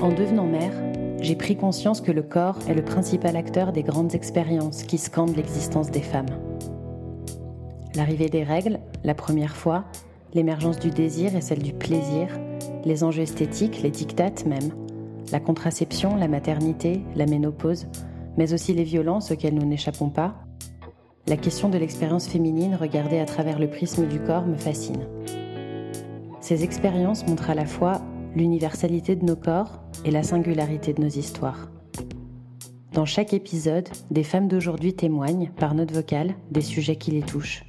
En devenant mère, j'ai pris conscience que le corps est le principal acteur des grandes expériences qui scandent l'existence des femmes. L'arrivée des règles, la première fois, l'émergence du désir et celle du plaisir, les enjeux esthétiques, les dictates même, la contraception, la maternité, la ménopause, mais aussi les violences auxquelles nous n'échappons pas, la question de l'expérience féminine regardée à travers le prisme du corps me fascine. Ces expériences montrent à la fois l'universalité de nos corps et la singularité de nos histoires. Dans chaque épisode, des femmes d'aujourd'hui témoignent, par note vocale, des sujets qui les touchent.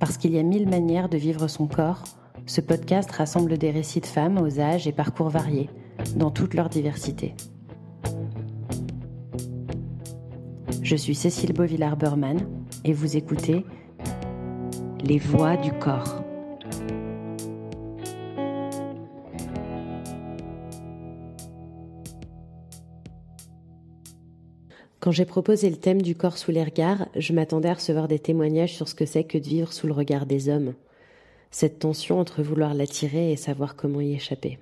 Parce qu'il y a mille manières de vivre son corps, ce podcast rassemble des récits de femmes aux âges et parcours variés, dans toute leur diversité. Je suis Cécile Beauvillard-Berman et vous écoutez Les voix du corps. Quand j'ai proposé le thème du corps sous les regards, je m'attendais à recevoir des témoignages sur ce que c'est que de vivre sous le regard des hommes. Cette tension entre vouloir l'attirer et savoir comment y échapper.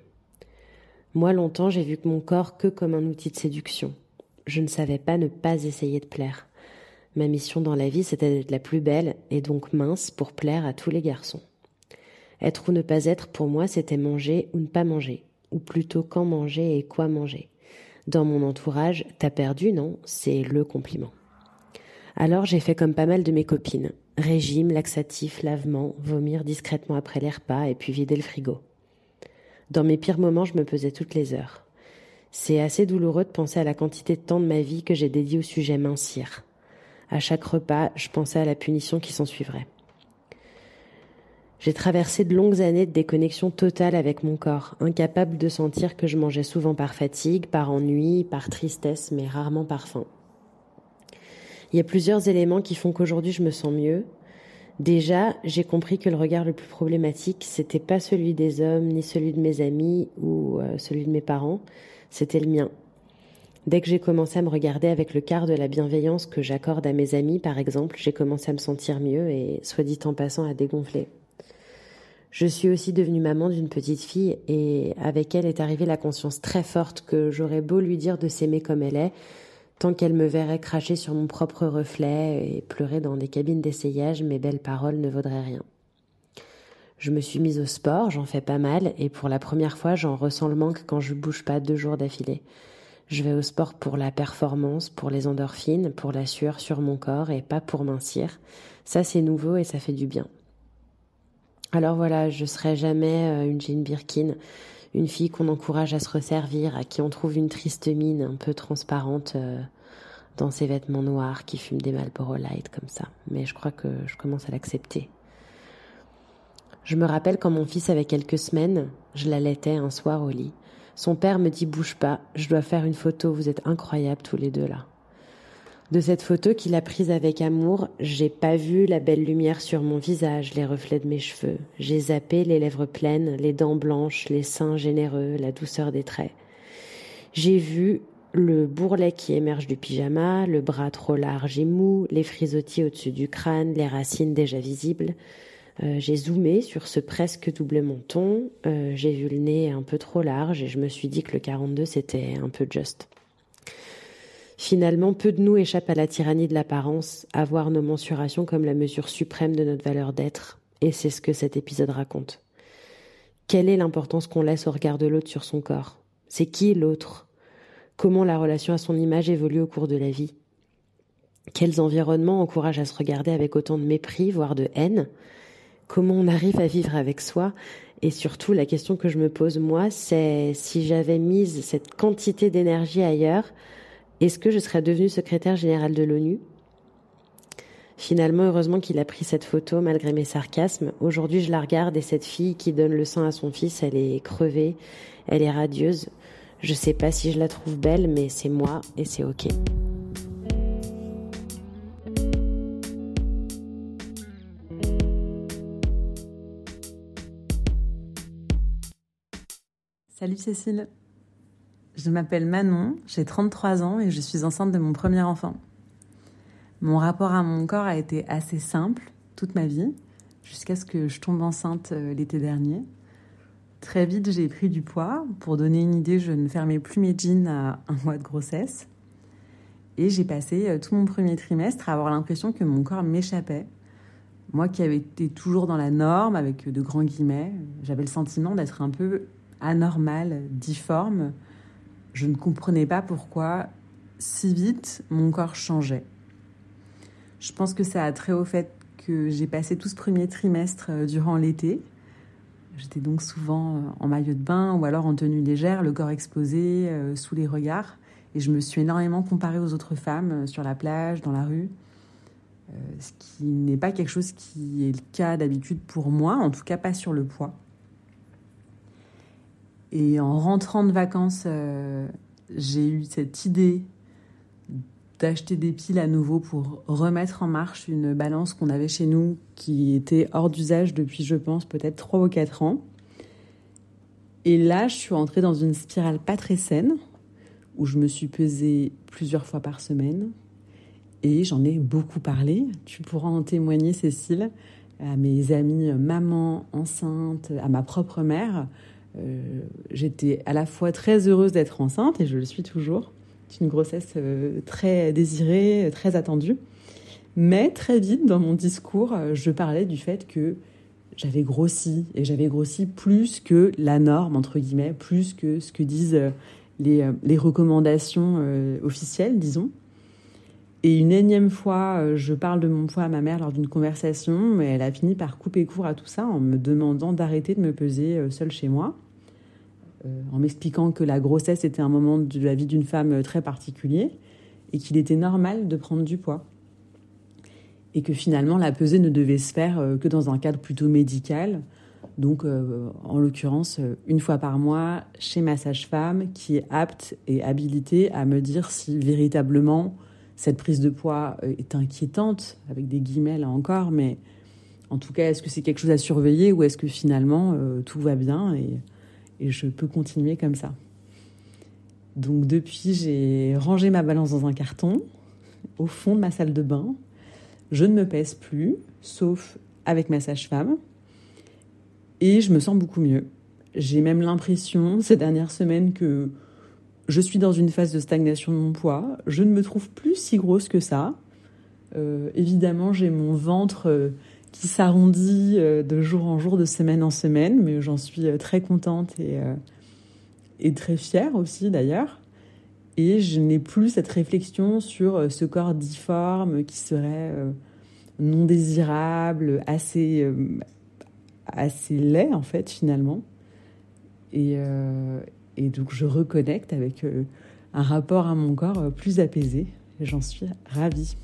Moi, longtemps, j'ai vu mon corps que comme un outil de séduction. Je ne savais pas ne pas essayer de plaire. Ma mission dans la vie, c'était d'être la plus belle et donc mince pour plaire à tous les garçons. Être ou ne pas être, pour moi, c'était manger ou ne pas manger, ou plutôt quand manger et quoi manger. Dans mon entourage, t'as perdu, non? C'est le compliment. Alors j'ai fait comme pas mal de mes copines. Régime, laxatif, lavement, vomir discrètement après les repas et puis vider le frigo. Dans mes pires moments, je me pesais toutes les heures. C'est assez douloureux de penser à la quantité de temps de ma vie que j'ai dédié au sujet mincir. À chaque repas, je pensais à la punition qui s'en suivrait. J'ai traversé de longues années de déconnexion totale avec mon corps, incapable de sentir que je mangeais souvent par fatigue, par ennui, par tristesse, mais rarement par faim. Il y a plusieurs éléments qui font qu'aujourd'hui je me sens mieux. Déjà, j'ai compris que le regard le plus problématique, c'était pas celui des hommes, ni celui de mes amis ou euh, celui de mes parents, c'était le mien. Dès que j'ai commencé à me regarder avec le quart de la bienveillance que j'accorde à mes amis, par exemple, j'ai commencé à me sentir mieux et, soit dit en passant, à dégonfler. Je suis aussi devenue maman d'une petite fille et avec elle est arrivée la conscience très forte que j'aurais beau lui dire de s'aimer comme elle est, tant qu'elle me verrait cracher sur mon propre reflet et pleurer dans des cabines d'essayage, mes belles paroles ne vaudraient rien. Je me suis mise au sport, j'en fais pas mal, et pour la première fois, j'en ressens le manque quand je bouge pas deux jours d'affilée. Je vais au sport pour la performance, pour les endorphines, pour la sueur sur mon corps et pas pour mincir. Ça, c'est nouveau et ça fait du bien. Alors voilà, je serai jamais euh, une Jane Birkin, une fille qu'on encourage à se resservir, à qui on trouve une triste mine un peu transparente euh, dans ses vêtements noirs qui fument des Marlboro Light comme ça. Mais je crois que je commence à l'accepter. Je me rappelle quand mon fils avait quelques semaines, je l'allaitais un soir au lit. Son père me dit bouge pas, je dois faire une photo, vous êtes incroyables tous les deux là. De cette photo qu'il a prise avec amour, j'ai pas vu la belle lumière sur mon visage, les reflets de mes cheveux. J'ai zappé les lèvres pleines, les dents blanches, les seins généreux, la douceur des traits. J'ai vu le bourrelet qui émerge du pyjama, le bras trop large et mou, les frisottis au-dessus du crâne, les racines déjà visibles. Euh, j'ai zoomé sur ce presque double menton, euh, j'ai vu le nez un peu trop large et je me suis dit que le 42 c'était un peu juste. Finalement, peu de nous échappent à la tyrannie de l'apparence, à voir nos mensurations comme la mesure suprême de notre valeur d'être, et c'est ce que cet épisode raconte. Quelle est l'importance qu'on laisse au regard de l'autre sur son corps? C'est qui l'autre? Comment la relation à son image évolue au cours de la vie? Quels environnements encouragent à se regarder avec autant de mépris, voire de haine? Comment on arrive à vivre avec soi? Et surtout, la question que je me pose, moi, c'est si j'avais mise cette quantité d'énergie ailleurs, est-ce que je serais devenue secrétaire générale de l'ONU? Finalement, heureusement qu'il a pris cette photo malgré mes sarcasmes. Aujourd'hui, je la regarde et cette fille qui donne le sein à son fils, elle est crevée, elle est radieuse. Je sais pas si je la trouve belle, mais c'est moi et c'est ok. Salut Cécile. Je m'appelle Manon, j'ai 33 ans et je suis enceinte de mon premier enfant. Mon rapport à mon corps a été assez simple toute ma vie, jusqu'à ce que je tombe enceinte euh, l'été dernier. Très vite, j'ai pris du poids. Pour donner une idée, je ne fermais plus mes jeans à un mois de grossesse. Et j'ai passé euh, tout mon premier trimestre à avoir l'impression que mon corps m'échappait. Moi qui avais été toujours dans la norme, avec de grands guillemets, j'avais le sentiment d'être un peu anormal, difforme. Je ne comprenais pas pourquoi si vite mon corps changeait. Je pense que ça a trait au fait que j'ai passé tout ce premier trimestre euh, durant l'été, J'étais donc souvent euh, en maillot de bain ou alors en tenue légère, le corps exposé, euh, sous les regards. Et je me suis énormément comparée aux autres femmes sur la plage, dans la rue. ce qui n'est pas quelque chose qui est le cas d'habitude pour moi, en tout cas pas sur le poids. Et en rentrant de vacances, j'ai eu cette idée d'acheter des piles à nouveau pour remettre en marche une balance qu'on avait chez nous qui était hors d'usage depuis, je pense, peut-être 3 ou 4 ans. Et là, je suis entrée dans une spirale pas très saine où je me suis pesée plusieurs fois par semaine et j'en ai beaucoup parlé. Tu pourras en témoigner, Cécile, à mes amis mamans enceintes, à ma propre mère. Euh, j'étais à la fois très heureuse d'être enceinte et je le suis toujours c'est une grossesse euh, très désirée, très attendue. Mais très vite, dans mon discours, euh, je parlais du fait que j'avais grossi, et j'avais grossi plus que la norme, entre guillemets, plus que ce que disent euh, les, recommandations officielles, disons. Et une énième fois, je parle de mon poids à ma mère lors d'une conversation, mais elle a fini par couper court à tout ça en me demandant d'arrêter de me peser seule chez moi. Euh, en m'expliquant que la grossesse était un moment de la vie d'une femme euh, très particulier et qu'il était normal de prendre du poids. Et que finalement, la pesée ne devait se faire euh, que dans un cadre plutôt médical. Donc, en l'occurrence, une fois par mois, chez ma sage-femme, qui est apte et habilitée à me dire si véritablement cette prise de poids est inquiétante, avec des guillemets là encore, mais en tout cas, est-ce que c'est quelque chose à surveiller ou est-ce que finalement tout va bien et et je peux continuer comme ça? Donc depuis, j'ai rangé ma balance dans un carton au fond de ma salle de bain. Je ne me pèse plus, sauf avec ma sage-femme. Et je me sens beaucoup mieux. J'ai même l'impression ces dernières semaines que je suis dans une phase de stagnation de mon poids. Je ne me trouve plus si grosse que ça. Euh, évidemment, j'ai mon ventre euh, qui s'arrondit euh, de jour en jour, de semaine en semaine, mais j'en suis très contente et, très fière aussi d'ailleurs. Et je n'ai plus cette réflexion sur ce corps difforme qui serait non désirable, assez, assez laid en fait finalement. Et, et donc je reconnecte avec un rapport à mon corps plus apaisé. J'en suis ravie.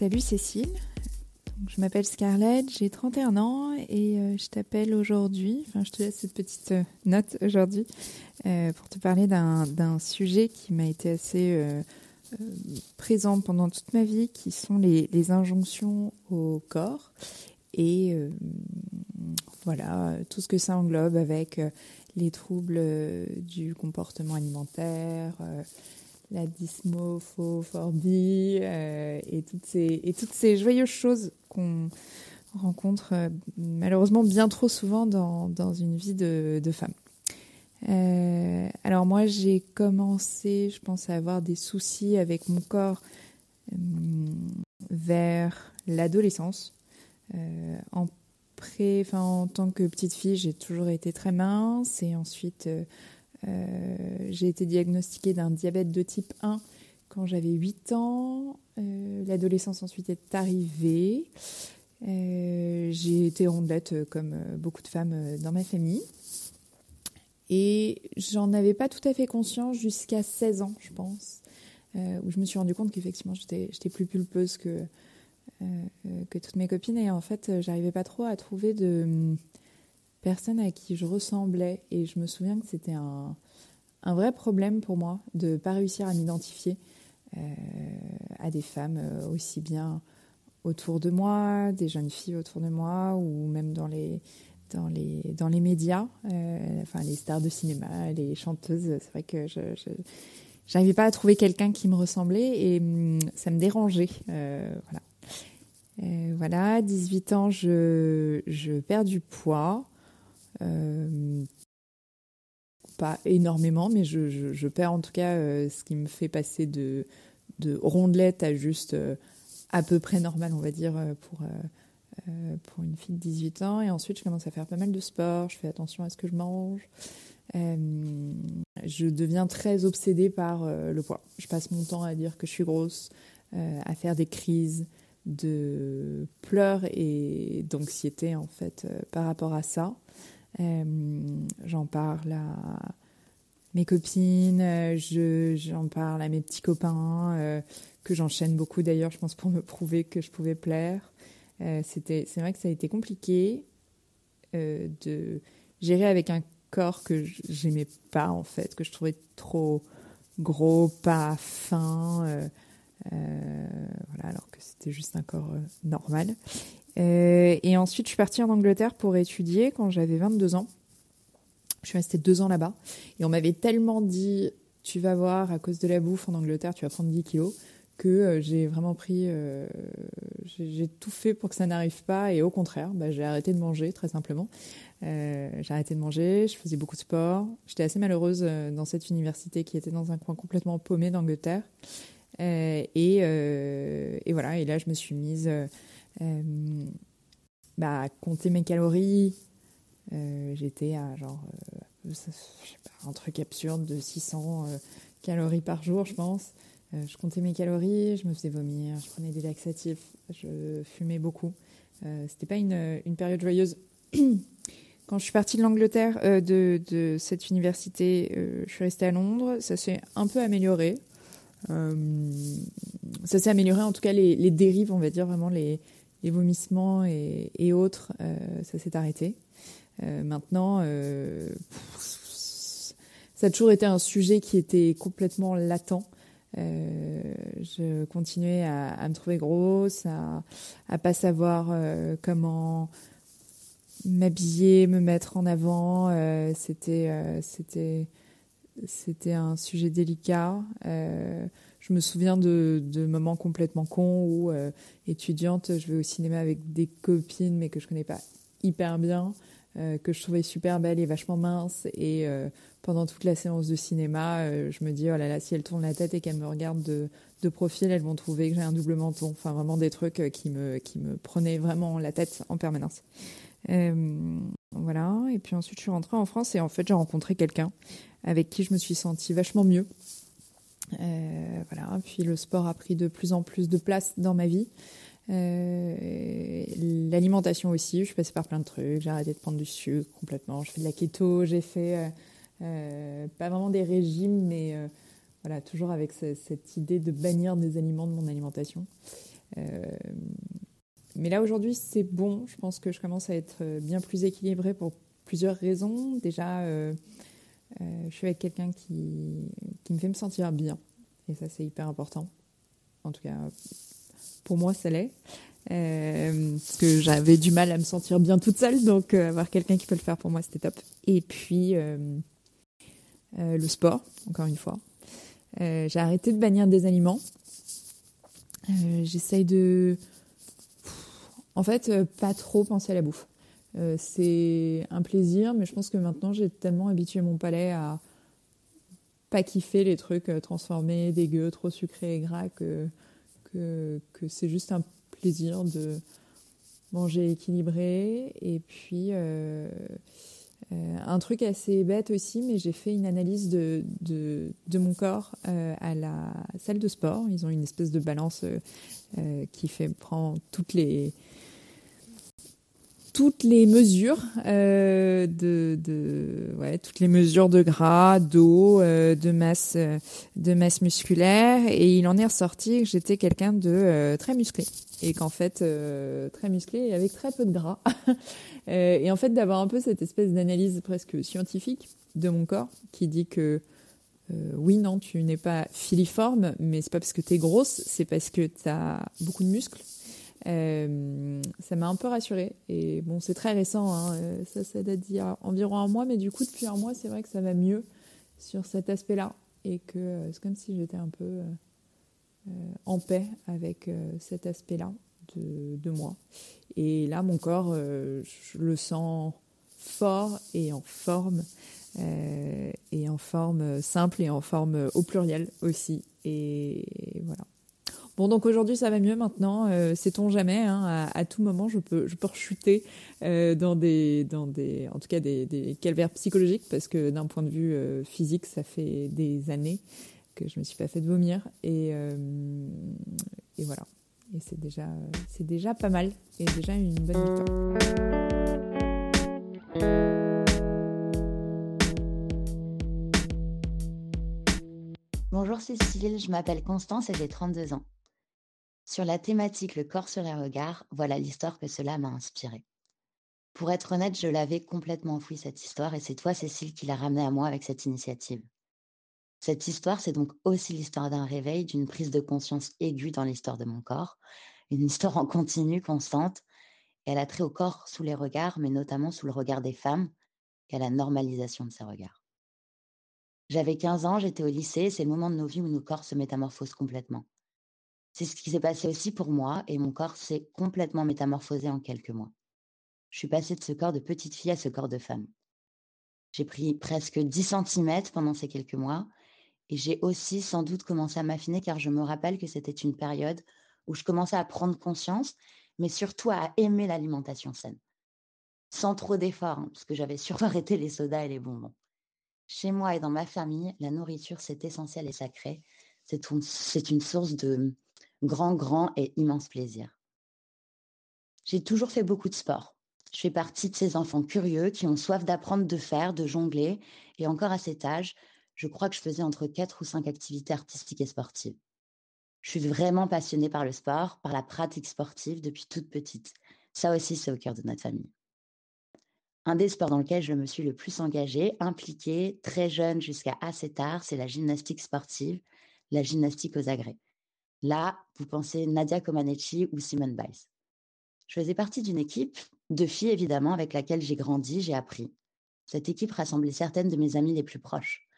Salut Cécile, je m'appelle Scarlett, j'ai 31 ans et euh, je t'appelle aujourd'hui, enfin je te laisse cette petite euh, note aujourd'hui euh, pour te parler d'un sujet qui m'a été assez présent pendant toute ma vie, qui sont les, injonctions au corps et voilà tout ce que ça englobe avec les troubles du comportement alimentaire la dysmophobie euh, et, toutes ces, joyeuses choses qu'on rencontre euh, malheureusement bien trop souvent dans, une vie de femme. Euh, alors moi j'ai commencé, je pense, à avoir des soucis avec mon corps vers l'adolescence. en pré, en tant que petite fille, j'ai toujours été très mince et ensuite euh, j'ai été diagnostiquée d'un diabète de type 1 quand j'avais 8 ans. Euh, l'adolescence ensuite est arrivée. Euh, j'ai été rondelette comme beaucoup de femmes dans ma famille. Et j'en avais pas tout à fait conscience jusqu'à 16 ans, je pense, où je me suis rendu compte qu'effectivement j'étais plus pulpeuse que, que toutes mes copines. Et en fait, j'arrivais pas trop à trouver de, personne à qui je ressemblais. Et je me souviens que c'était un, un, vrai problème pour moi de pas réussir à m'identifier euh, à des femmes euh, aussi bien autour de moi, des jeunes filles autour de moi, ou même dans les, dans les, dans les médias, euh, enfin les stars de cinéma, les chanteuses. C'est vrai que je, j'arrivais pas à trouver quelqu'un qui me ressemblait et hum, ça me dérangeait. voilà. voilà, 18 ans, je, je perds du poids. pas énormément, mais je, je, je, perds en tout cas ce qui me fait passer de, de rondelette à juste à peu près normal, on va dire, pour, euh, pour une fille de 18 ans. Et ensuite, je commence à faire pas mal de sport. Je fais attention à ce que je mange. Euh, je deviens très obsédée par euh, le poids. Je passe mon temps à dire que je suis grosse, à faire des crises de pleurs et d'anxiété en fait par rapport à ça. j'en parle à mes copines, j'en parle à mes petits copains, que j'enchaîne beaucoup d'ailleurs, je pense pour me prouver que je pouvais plaire. Euh, c'était, c'est vrai que ça a été compliqué euh, de gérer avec un corps que j'aimais pas en fait, que je trouvais trop gros, pas fin, euh, voilà, alors que c'était juste un corps normal. et ensuite, je suis partie en Angleterre pour étudier quand j'avais 22 ans. Je suis restée deux ans là-bas et on m'avait tellement dit tu vas voir à cause de la bouffe en Angleterre, tu vas prendre 10 kilos que euh, j'ai vraiment pris, euh, j'ai tout fait pour que ça n'arrive pas et au contraire, bah, j'ai arrêté de manger très simplement. Euh, j'ai arrêté de manger, je faisais beaucoup de sport. J'étais assez malheureuse dans cette université qui était dans un coin complètement paumé d'Angleterre. Et, voilà, et là je me suis mise bah, à compter mes calories. J'étais à genre, je sais pas, un truc absurde de 600 calories par jour, je pense. Euh, je comptais mes calories, je me faisais vomir, je prenais des laxatifs, je fumais beaucoup. Euh, C'était pas une, une, période joyeuse. Quand je suis partie de l'Angleterre, euh, de, cette université, euh, je suis restée à Londres. Ça s'est un peu amélioré. Euh, ça s'est amélioré, en tout cas, les, dérives, on va dire vraiment les, vomissements et autres, ça s'est arrêté. maintenant, ça a toujours été un sujet qui était complètement latent. Euh, je continuais à, me trouver grosse, à, à pas savoir euh, comment m'habiller, me mettre en avant. Euh, c'était, c'était, c'était un sujet délicat. Je me souviens de, de moments complètement cons où, étudiante, je vais au cinéma avec des copines, mais que je connais pas hyper bien, que je trouvais super belle et vachement mince, et pendant toute la séance de cinéma, euh, je me dis, oh là là, si elles tournent la tête et qu'elles me regardent de, de, profil, elles vont trouver que j'ai un double menton. Enfin, vraiment des trucs euh, qui me, qui me prenaient vraiment la tête en permanence. Euh, voilà. Et puis ensuite, je suis rentrée en France et en fait, j'ai rencontré quelqu'un avec qui je me suis sentie vachement mieux. Euh, voilà. Puis le sport a pris de plus en plus de place dans ma vie. Euh, L'alimentation aussi, je suis passée par plein de trucs. J'ai arrêté de prendre du sucre complètement. Je fais de la keto, j'ai fait euh, pas vraiment des régimes, mais euh, voilà, toujours avec cette idée de bannir des aliments de mon alimentation. Euh, mais là aujourd'hui c'est bon, je pense que je commence à être bien plus équilibrée pour plusieurs raisons. Déjà, je suis avec quelqu'un qui, qui me fait me sentir bien, et ça c'est hyper important. En tout cas, pour moi ça l'est. Euh, parce que j'avais du mal à me sentir bien toute seule, donc avoir quelqu'un qui peut le faire pour moi, c'était top. Et puis, euh, le sport, encore une fois. Euh, j'ai arrêté de bannir des aliments. Euh, j'essaye de, en fait, pas trop penser à la bouffe. c'est un plaisir, mais je pense que maintenant j'ai tellement habitué mon palais à pas kiffer les trucs transformés, dégueux, trop sucrés et gras que, que, c'est juste un plaisir de manger équilibré. Et puis, euh, euh, un truc assez bête aussi, mais j'ai fait une analyse de, de, mon corps euh, à la salle de sport. Ils ont une espèce de balance qui fait prend toutes les toutes les mesures euh, de, ouais, toutes les mesures de gras, d'eau, euh, de masse, de masse musculaire, et il en est ressorti que j'étais quelqu'un de très musclé et qu'en fait très musclé et avec très peu de gras. Euh, et en fait, d'avoir un peu cette espèce d'analyse presque scientifique de mon corps qui dit que euh, oui, non, tu n'es pas filiforme, mais c'est pas parce que tu es grosse, c'est parce que tu as beaucoup de muscles. Euh, ça m'a un peu rassurée. Et bon, c'est très récent, hein, ça, ça date d'il y a environ un mois, mais du coup, depuis un mois, c'est vrai que ça va mieux sur cet aspect-là. et que c'est comme si j'étais un peu en paix avec cet aspect-là de, de, moi. Et là, mon corps, je le sens fort et en forme, et en forme simple et en forme au pluriel aussi. Et voilà. Bon, donc aujourd'hui ça va mieux maintenant. Euh, Sait-on jamais hein, à, tout moment je peux je peux rechuter euh, dans des dans des en tout cas des, calvaires psychologiques parce que d'un point de vue euh, physique ça fait des années que je me suis pas fait vomir et et voilà et c'est déjà c'est déjà pas mal et déjà une bonne victoire. Bonjour Cécile, je m'appelle Constance et j'ai 32 ans. Sur la thématique Le corps sur les regards, voilà l'histoire que cela m'a inspirée. Pour être honnête, je l'avais complètement enfouie cette histoire et c'est toi, Cécile, qui l'a ramenée à moi avec cette initiative. Cette histoire, c'est donc aussi l'histoire d'un réveil, d'une prise de conscience aiguë dans l'histoire de mon corps, une histoire en continu, constante. Elle a trait au corps sous les regards, mais notamment sous le regard des femmes, qu'à la normalisation de ces regards. J'avais 15 ans, j'étais au lycée, c'est le moment de nos vies où nos corps se métamorphosent complètement. C'est ce qui s'est passé aussi pour moi et mon corps s'est complètement métamorphosé en quelques mois. Je suis passée de ce corps de petite fille à ce corps de femme. J'ai pris presque 10 cm pendant ces quelques mois et j'ai aussi sans doute commencé à m'affiner car je me rappelle que c'était une période où je commençais à prendre conscience, mais surtout à aimer l'alimentation saine. Sans trop d'efforts, hein, parce que j'avais surtout arrêté les sodas et les bonbons. Chez moi et dans ma famille, la nourriture, c'est essentiel et sacré. C'est une source de, grand, grand et immense plaisir. J'ai toujours fait beaucoup de sport. Je fais partie de ces enfants curieux qui ont soif d'apprendre de faire, de jongler, et encore à cet âge, je crois que je faisais entre quatre ou cinq activités artistiques et sportives. Je suis vraiment passionnée par le sport, par la pratique sportive depuis toute petite. Ça aussi, c'est au cœur de notre famille. Un des sports dans lequel je me suis le plus engagée, impliquée, très jeune jusqu'à assez tard, c'est la gymnastique sportive, la gymnastique aux agrès. Là, vous pensez Nadia Comaneci ou Simone Biles. Je faisais partie d'une équipe de filles, évidemment, avec laquelle j'ai grandi, j'ai appris. Cette équipe rassemblait certaines de mes amies les plus proches.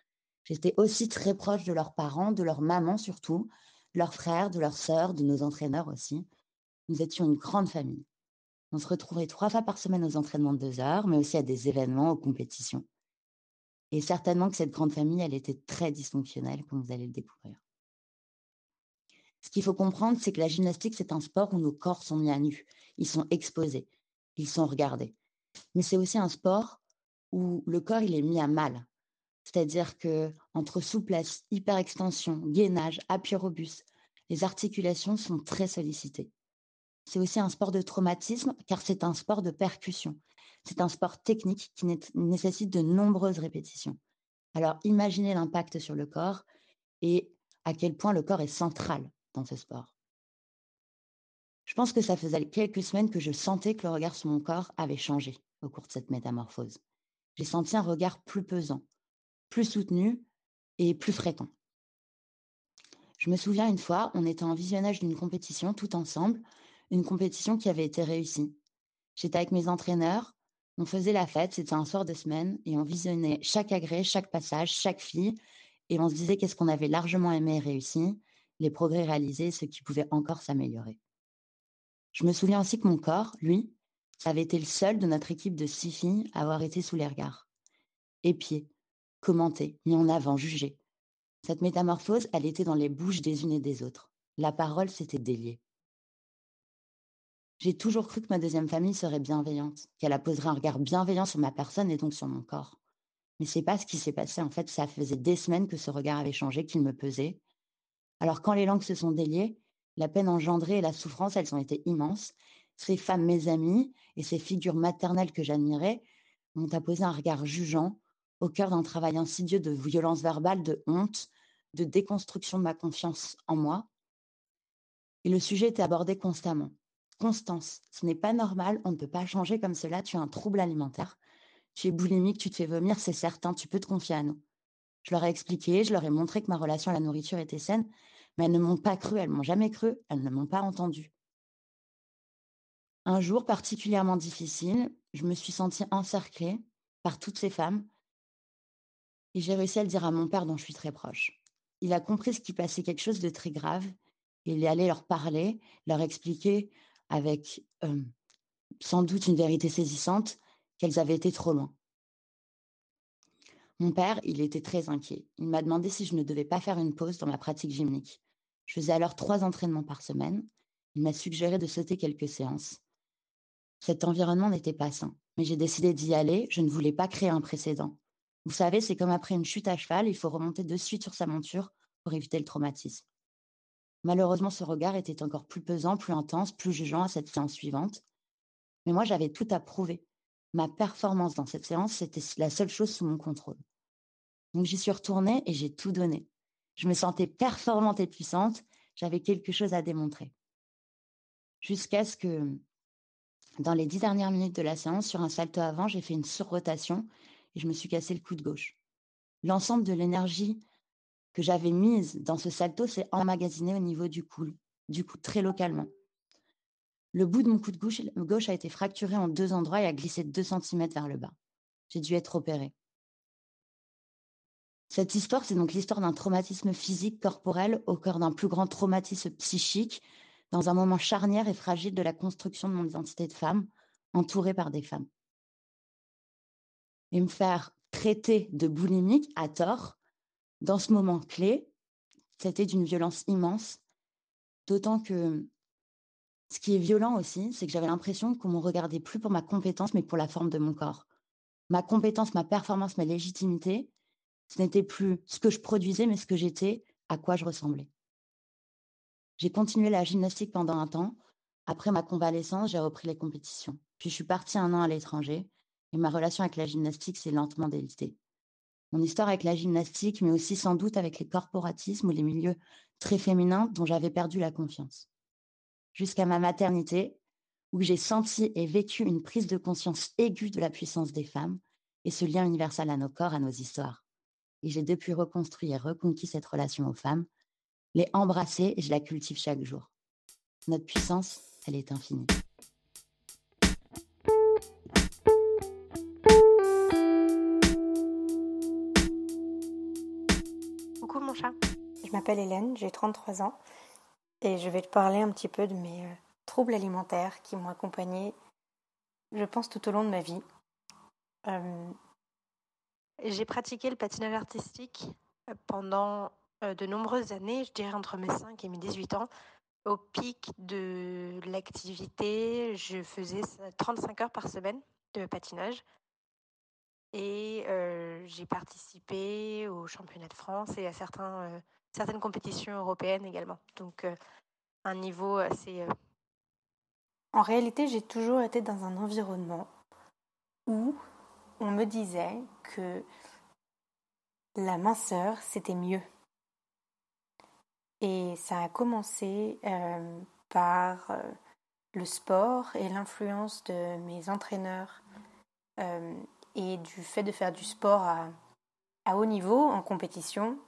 J'étais aussi très proche de leurs parents, de leurs mamans surtout, de leurs frères, de leurs sœurs, de nos entraîneurs aussi. Nous étions une grande famille. On se retrouvait trois fois par semaine aux entraînements de deux heures, mais aussi à des événements, aux compétitions. Et certainement que cette grande famille, elle était très dysfonctionnelle, comme vous allez le découvrir. Ce qu'il faut comprendre, c'est que la gymnastique, c'est un sport où nos corps sont mis à nu. Ils sont exposés, ils sont regardés. Mais c'est aussi un sport où le corps, il est mis à mal. C'est-à-dire que entre souplesse, hyperextension, gainage, appui robuste, les articulations sont très sollicitées. C'est aussi un sport de traumatisme car c'est un sport de percussion. C'est un sport technique qui nécessite de nombreuses répétitions. Alors imaginez l'impact sur le corps et à quel point le corps est central dans ce sport. Je pense que ça faisait quelques semaines que je sentais que le regard sur mon corps avait changé au cours de cette métamorphose. J'ai senti un regard plus pesant, plus soutenu et plus fréquent. Je me souviens une fois, on était en visionnage d'une compétition tout ensemble, une compétition qui avait été réussie. J'étais avec mes entraîneurs, on faisait la fête, c'était un soir de semaine, et on visionnait chaque agrès, chaque passage, chaque fille, et on se disait qu'est-ce qu'on avait largement aimé et réussi, les progrès réalisés, ce qui pouvait encore s'améliorer. Je me souviens aussi que mon corps, lui, avait été le seul de notre équipe de six filles à avoir été sous les regards. Épié, commenté, mis en avant, jugé. Cette métamorphose, elle était dans les bouches des unes et des autres. La parole s'était déliée. J'ai toujours cru que ma deuxième famille serait bienveillante, qu'elle apposerait un regard bienveillant sur ma personne et donc sur mon corps. Mais c'est pas ce qui s'est passé. En fait, ça faisait des semaines que ce regard avait changé, qu'il me pesait, alors quand les langues se sont déliées, la peine engendrée et la souffrance, elles ont été immenses. Ces femmes, mes amies, et ces figures maternelles que j'admirais, m'ont apposé un regard jugeant au cœur d'un travail insidieux de violence verbale, de honte, de déconstruction de ma confiance en moi. Et le sujet était abordé constamment. Constance, ce n'est pas normal, on ne peut pas changer comme cela, tu as un trouble alimentaire, tu es boulimique, tu te fais vomir, c'est certain, tu peux te confier à nous. Je leur ai expliqué, je leur ai montré que ma relation à la nourriture était saine, mais elles ne m'ont pas cru, elles m'ont jamais cru, elles ne m'ont pas entendu. Un jour particulièrement difficile, je me suis sentie encerclée par toutes ces femmes Et j'ai réussi à le dire à mon père dont je suis très proche. Il a compris ce qui passait quelque chose de très grave. Et il est allé leur parler, leur expliquer avec sans doute une vérité saisissante qu'elles avaient été trop loin. Mon père, il était très inquiet. Il m'a demandé si je ne devais pas faire une pause dans ma pratique gymnique. Je faisais alors trois entraînements par semaine. Il m'a suggéré de sauter quelques séances. Cet environnement n'était pas sain, mais j'ai décidé d'y aller. Je ne voulais pas créer un précédent. Vous savez, c'est comme après une chute à cheval, il faut remonter de suite sur sa monture pour éviter le traumatisme. Malheureusement, ce regard était encore plus pesant, plus intense, plus jugeant à cette séance suivante. Mais moi, j'avais tout à prouver. Ma performance dans cette séance, c'était la seule chose sous mon contrôle. Donc j'y suis retournée et j'ai tout donné. Je me sentais performante et puissante. J'avais quelque chose à démontrer. Jusqu'à ce que, dans les dix dernières minutes de la séance, sur un salto avant, j'ai fait une surrotation et je me suis cassé le coude gauche. L'ensemble de l'énergie que j'avais mise dans ce salto s'est emmagasiné au niveau du cou, du cou très localement. Le bout de mon coude gauche, gauche a été fracturé en deux endroits et a glissé deux centimètres vers le bas. J'ai dû être opérée. Cette histoire, c'est donc l'histoire d'un traumatisme physique, corporel, au cœur d'un plus grand traumatisme psychique, dans un moment charnière et fragile de la construction de mon identité de femme, entourée par des femmes. Et me faire traiter de boulimique à tort, dans ce moment clé, c'était d'une violence immense, d'autant que ce qui est violent aussi, c'est que j'avais l'impression qu'on ne me regardait plus pour ma compétence, mais pour la forme de mon corps. Ma compétence, ma performance, ma légitimité, ce n'était plus ce que je produisais, mais ce que j'étais, à quoi je ressemblais. J'ai continué la gymnastique pendant un temps. Après ma convalescence, j'ai repris les compétitions. Puis je suis partie un an à l'étranger et ma relation avec la gymnastique s'est lentement délitée. Mon histoire avec la gymnastique, mais aussi sans doute avec les corporatismes ou les milieux très féminins dont j'avais perdu la confiance. Jusqu'à ma maternité, où j'ai senti et vécu une prise de conscience aiguë de la puissance des femmes et ce lien universel à nos corps, à nos histoires et j'ai depuis reconstruit et reconquis cette relation aux femmes, les embrasser et je la cultive chaque jour. Notre puissance, elle est infinie. Coucou mon chat, je m'appelle Hélène, j'ai 33 ans et je vais te parler un petit peu de mes euh, troubles alimentaires qui m'ont accompagnée, je pense, tout au long de ma vie. Euh, j'ai pratiqué le patinage artistique euh, pendant de nombreuses années, je dirais entre mes 5 et mes 18 ans. Au pic de l'activité, je faisais 35 heures par semaine de patinage. Et j'ai participé au championnat de France et à certains, certaines compétitions européennes également. Donc un niveau assez... En réalité, j'ai toujours été dans un environnement où on me disait que la minceur, c'était mieux. Et ça a commencé euh, par euh, le sport et l'influence de mes entraîneurs euh, et du fait de faire du sport à haut niveau, en compétition.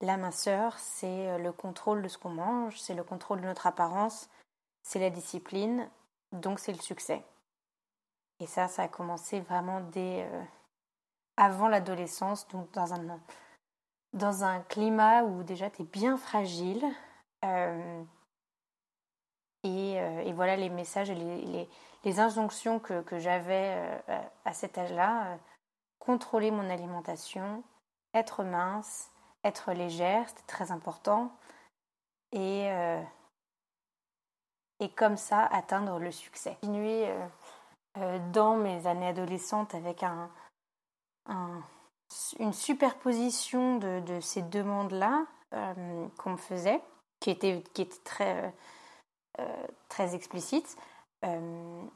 La minceur, c'est le contrôle de ce qu'on mange, c'est le contrôle de notre apparence, c'est la discipline, donc c'est le succès. Et ça, ça a commencé vraiment dès euh, avant l'adolescence, donc dans un, dans un climat où déjà tu es bien fragile. Euh, et, euh, et, voilà les messages et les, les, les injonctions que, que j'avais à cet âge-là. contrôler mon alimentation, être mince, être légère, c'était très important. Et, et comme ça, atteindre le succès. Continuer euh, dans mes années adolescentes avec un, une superposition de, ces demandes-là euh, qu'on me faisait, qui était, très, euh, très explicite. donc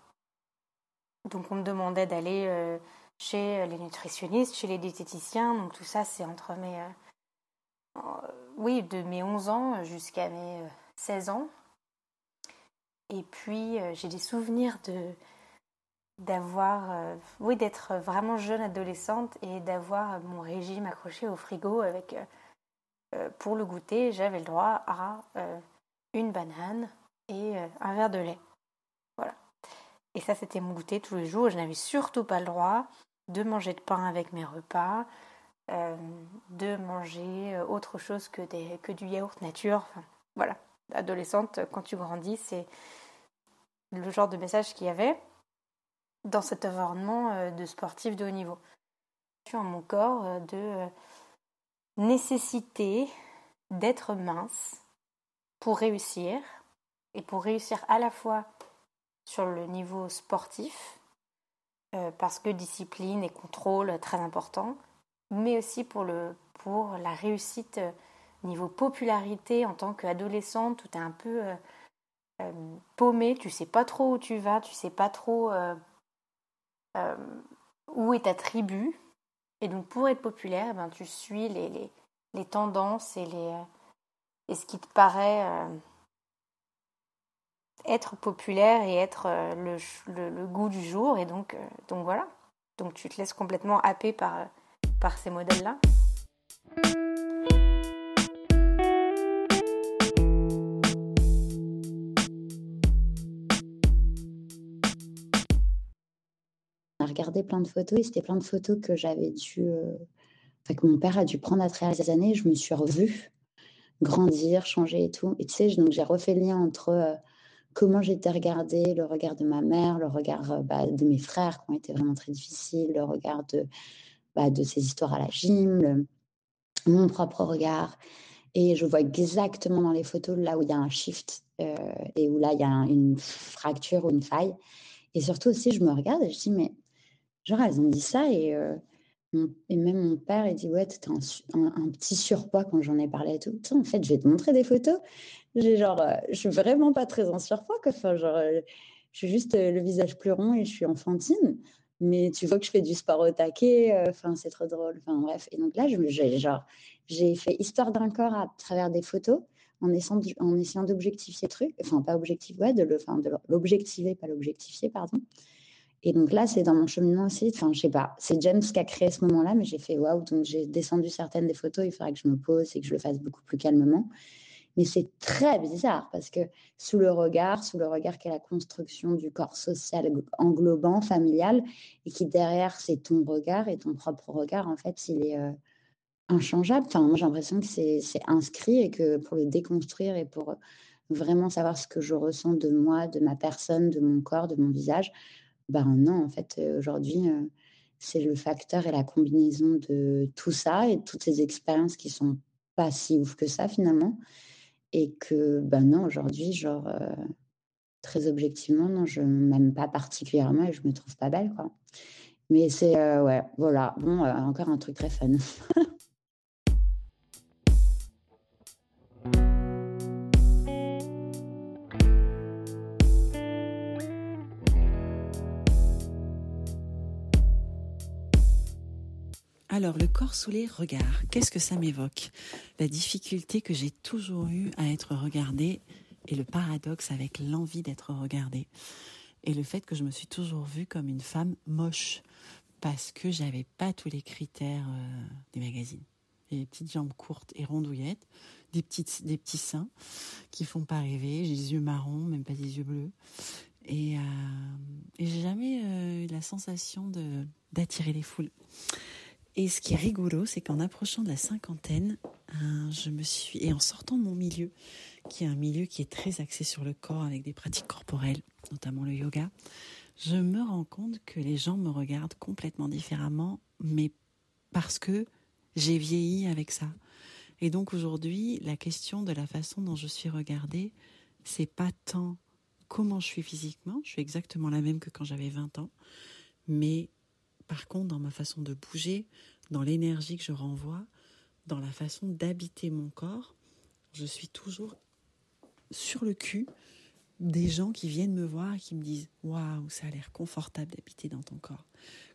on me demandait d'aller chez les nutritionnistes, chez les diététiciens, donc tout ça c'est entre mes... oui, de mes 11 ans jusqu'à mes 16 ans. Et puis j'ai des souvenirs de d'avoir, euh, oui, d'être vraiment jeune adolescente et d'avoir mon régime accroché au frigo avec, euh, euh, pour le goûter, j'avais le droit à une banane et un verre de lait. Voilà. Et ça, c'était mon goûter tous les jours. Je n'avais surtout pas le droit de manger de pain avec mes repas. De manger autre chose que, que du yaourt nature. voilà, adolescente, quand tu grandis, c'est le genre de message qu'il y avait dans cet environnement de sportif de haut niveau. Je suis en mon corps de nécessité d'être mince pour réussir et pour réussir à la fois sur le niveau sportif, euh, parce que discipline et contrôle très important, mais aussi pour, le, pour la réussite euh, niveau popularité en tant qu'adolescente où tu es un peu euh, paumé, tu sais pas trop où tu vas, tu sais pas trop où est ta tribu. Et donc pour être populaire, eh ben, tu suis les, les, tendances et, les, et ce qui te paraît être populaire et être euh, le, goût du jour. Et donc, euh, donc voilà. Donc tu te laisses complètement happer par, euh, par ces modèles-là. On a regardé plein de photos et c'était plein de photos que j'avais dû. Enfin, que mon père a dû prendre à travers les années. Je me suis revue grandir, changer et tout. Et tu sais, donc j'ai refait le lien entre comment j'étais regardée, le regard de ma mère, le regard euh, bah, de mes frères qui ont été vraiment très difficiles, le regard de, bah, de ces histoires à la gym, mon propre regard. Et je vois exactement dans les photos là où il y a un shift euh, et où là il y a une fracture ou une faille. Et surtout aussi, je me regarde et je dis, mais genre, elles ont dit ça et, euh, et même mon père, il dit, ouais, tu un, un, petit surpoids quand j'en ai parlé et tout. en fait, je vais te montrer des photos. J'ai genre, euh, je suis vraiment pas très en surpoids, quoi. Genre, je suis juste le visage plus rond et je suis enfantine. Mais tu vois que je fais du sport au taquet. Enfin, c'est trop drôle. Enfin, bref. Et donc là, j'ai fait histoire d'un corps à travers des photos en essayant, en essayant d'objectifier le truc. Enfin, pas objectif, ouais, de l'objectiver, pas l'objectifier, pardon. Et donc là, c'est dans mon cheminement aussi. Enfin, je sais pas, c'est James qui a créé ce moment-là, mais j'ai fait waouh. Donc j'ai descendu certaines des photos. Il faudrait que je me pose et que je le fasse beaucoup plus calmement. Mais c'est très bizarre parce que sous le regard, sous le regard qu'est la construction du corps social englobant, familial, et qui derrière, c'est ton regard et ton propre regard, en fait, il est euh, inchangeable. Enfin, moi, j'ai l'impression que c'est inscrit et que pour le déconstruire et pour vraiment savoir ce que je ressens de moi, de ma personne, de mon corps, de mon visage, ben non, en fait, euh, aujourd'hui, euh, c'est le facteur et la combinaison de tout ça et de toutes ces expériences qui sont pas si ouf que ça finalement et que, ben non, aujourd'hui, genre, euh, très objectivement, non, je m'aime pas particulièrement et je me trouve pas belle, quoi. Mais c'est, euh, voilà. Bon, euh, encore un truc très fun. Alors, le corps sous les regards, qu'est-ce que ça m'évoque? La difficulté que j'ai toujours eue à être regardée et le paradoxe avec l'envie d'être regardée. Et le fait que je me suis toujours vue comme une femme moche parce que j'avais pas tous les critères euh, des magazines. Des petites jambes courtes et rondouillettes, des, des petits seins qui font pas rêver, j'ai des yeux marrons, même pas des yeux bleus. Et, euh, et j'ai jamais euh, eu la sensation d'attirer les foules. Et ce qui est rigolo, c'est qu'en approchant de la cinquantaine, hein, je me suis et en sortant de mon milieu, qui est un milieu qui est très axé sur le corps avec des pratiques corporelles, notamment le yoga, je me rends compte que les gens me regardent complètement différemment, mais parce que j'ai vieilli avec ça. Et donc aujourd'hui, la question de la façon dont je suis regardée, c'est pas tant comment je suis physiquement, je suis exactement la même que quand j'avais 20 ans, mais par contre, dans ma façon de bouger, dans l'énergie que je renvoie, dans la façon d'habiter mon corps, je suis toujours sur le cul des gens qui viennent me voir et qui me disent Waouh, ça a l'air confortable d'habiter dans ton corps.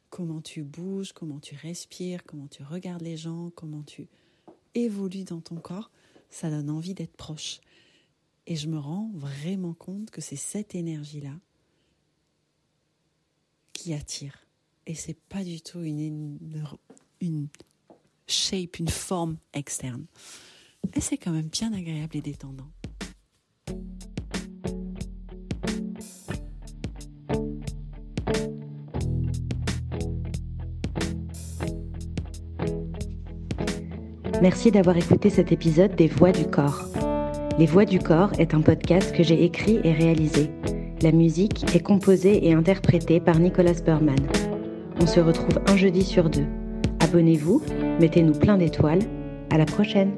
Comment tu bouges, comment tu respires, comment tu regardes les gens, comment tu évolues dans ton corps, ça donne envie d'être proche. Et je me rends vraiment compte que c'est cette énergie-là qui attire et c'est pas du tout une, shape, une forme externe. Et c'est quand même bien agréable et détendant. Merci d'avoir écouté cet épisode des Voix du Corps. Les Voix du Corps est un podcast que j'ai écrit et réalisé. La musique est composée et interprétée par Nicolas Berman. On se retrouve un jeudi sur deux. Abonnez-vous, mettez-nous plein d'étoiles. À la prochaine!